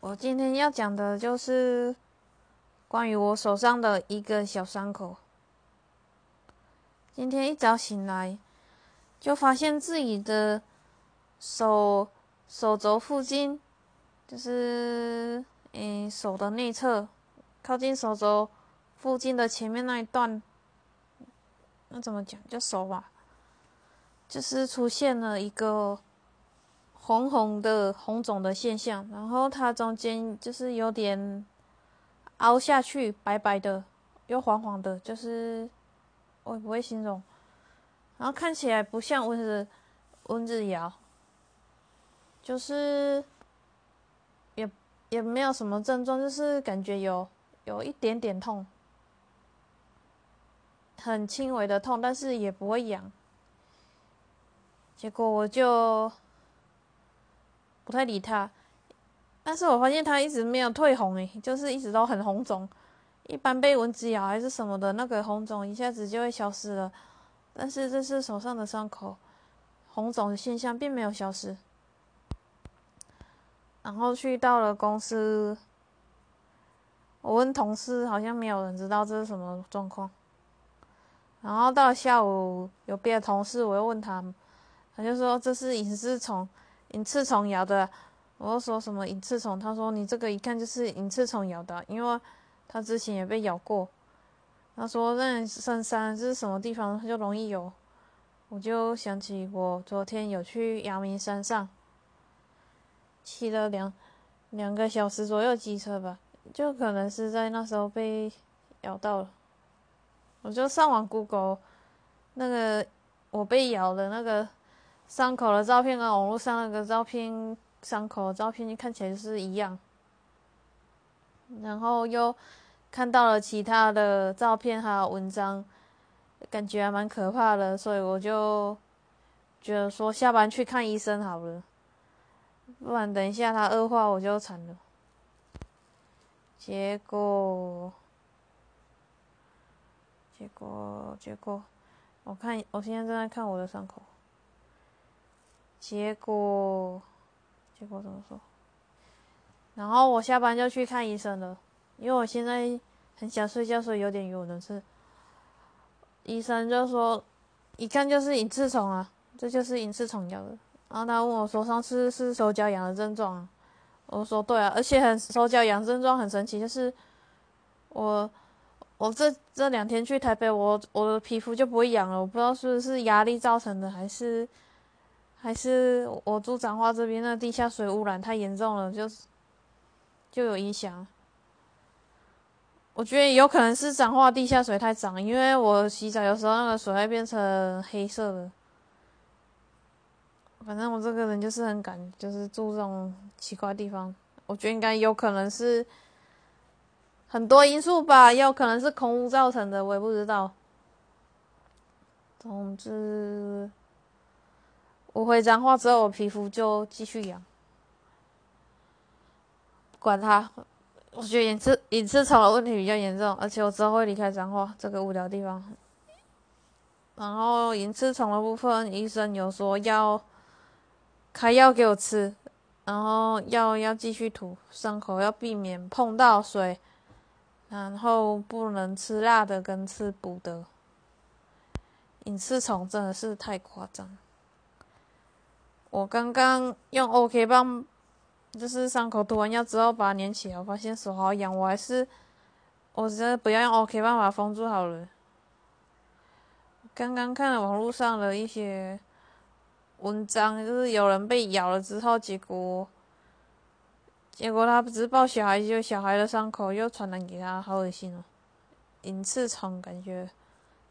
我今天要讲的就是关于我手上的一个小伤口。今天一早醒来，就发现自己的手手肘附近，就是嗯手的内侧，靠近手肘附近的前面那一段，那怎么讲？就手吧，就是出现了一个。红红的红肿的现象，然后它中间就是有点凹下去，白白的又黄黄的，就是我也不会形容。然后看起来不像蚊子蚊子咬，就是也也没有什么症状，就是感觉有有一点点痛，很轻微的痛，但是也不会痒。结果我就。不太理他，但是我发现他一直没有退红诶，就是一直都很红肿。一般被蚊子咬还是什么的，那个红肿一下子就会消失了。但是这是手上的伤口，红肿的现象并没有消失。然后去到了公司，我问同事，好像没有人知道这是什么状况。然后到下午有别的同事，我又问他，他就说这是隐丝虫。隐翅虫咬的，我说什么隐翅虫？他说你这个一看就是隐翅虫咬的，因为他之前也被咬过。他说那深山是什么地方就容易有，我就想起我昨天有去阳明山上，骑了两两个小时左右机车吧，就可能是在那时候被咬到了。我就上网 Google 那个我被咬的那个。伤口的照片跟网络上那个照片，伤口的照片看起来就是一样。然后又看到了其他的照片还有文章，感觉还蛮可怕的，所以我就觉得说下班去看医生好了，不然等一下他恶化我就惨了。结果，结果，结果，我看我现在正在看我的伤口。结果，结果怎么说？然后我下班就去看医生了，因为我现在很想睡觉，所以有点晕的是。医生就说，一看就是隐翅虫啊，这就是隐翅虫咬的。然后他问我说，上次是手脚痒的症状啊？我说对啊，而且很手脚痒症状很神奇，就是我我这这两天去台北，我我的皮肤就不会痒了，我不知道是不是压力造成的，还是。还是我住彰化这边，那地下水污染太严重了，就是就有影响。我觉得有可能是彰化地下水太脏，因为我洗澡有时候那个水会变成黑色的。反正我这个人就是很敢，就是住这种奇怪地方。我觉得应该有可能是很多因素吧，也有可能是空污造成的，我也不知道。总之。我回脏化之后，我皮肤就继续痒。管他，我觉得隐翅隐翅虫的问题比较严重，而且我之后会离开脏化这个无聊地方。然后隐翅虫的部分，医生有说要开药给我吃，然后药要继续涂，伤口要避免碰到水，然后不能吃辣的跟吃补的。隐翅虫真的是太夸张。我刚刚用 OK 棒，就是伤口涂完药之后把它粘起来，发现手好痒，我还是，我真的不要用 OK 棒把它封住好了。刚刚看了网络上的一些文章，就是有人被咬了之后，结果，结果他不是抱小孩，就小孩的伤口又传染给他，好恶心哦！隐翅虫感觉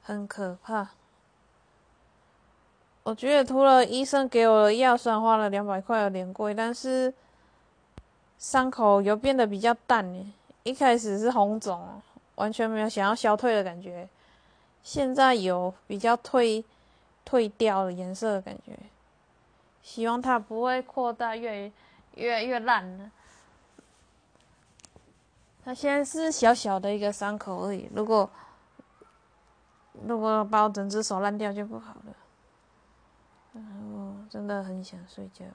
很可怕。我觉得涂了医生给我的药，虽然花了两百块，有点贵，但是伤口有变得比较淡呢。一开始是红肿，完全没有想要消退的感觉，现在有比较退退掉的颜色的感觉。希望它不会扩大，越越越烂了。它现在是小小的一个伤口而已，如果如果把我整只手烂掉就不好了。然后真的很想睡觉，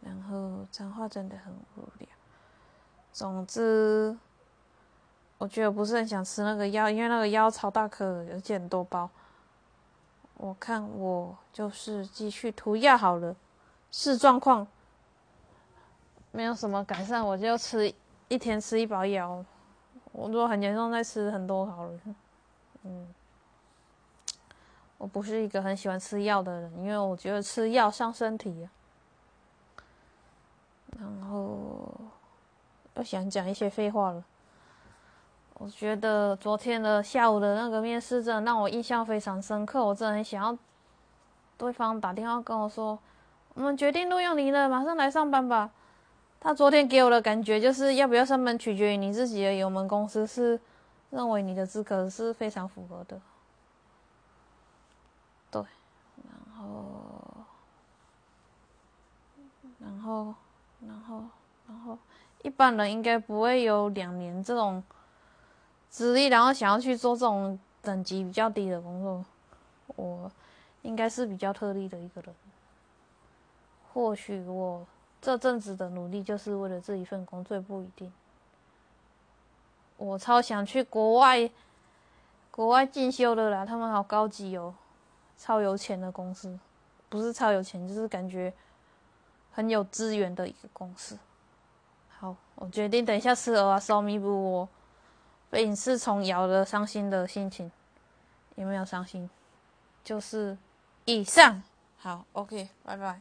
然后讲话真的很无聊。总之，我觉得不是很想吃那个药，因为那个药超大颗，而且很多包。我看我就是继续涂药好了，视状况没有什么改善，我就吃一天吃一包药。我如果很严重，再吃很多好了。嗯，我不是一个很喜欢吃药的人，因为我觉得吃药伤身体。然后又想讲一些废话了。我觉得昨天的下午的那个面试，真的让我印象非常深刻。我真的很想要对方打电话跟我说：“我们决定录用你了，马上来上班吧。”他昨天给我的感觉就是要不要上班取决于你自己而已。我们公司是认为你的资格是非常符合的。对，然后，然后，然后，然后，一般人应该不会有两年这种。资历，然后想要去做这种等级比较低的工作，我应该是比较特例的一个人。或许我这阵子的努力就是为了这一份工作，不一定。我超想去国外，国外进修的啦，他们好高级哦，超有钱的公司，不是超有钱，就是感觉很有资源的一个公司。好，我决定等一下吃鹅啊，烧弥补我。被影视虫咬了，伤心的心情有没有伤心？就是以上，好，OK，拜拜。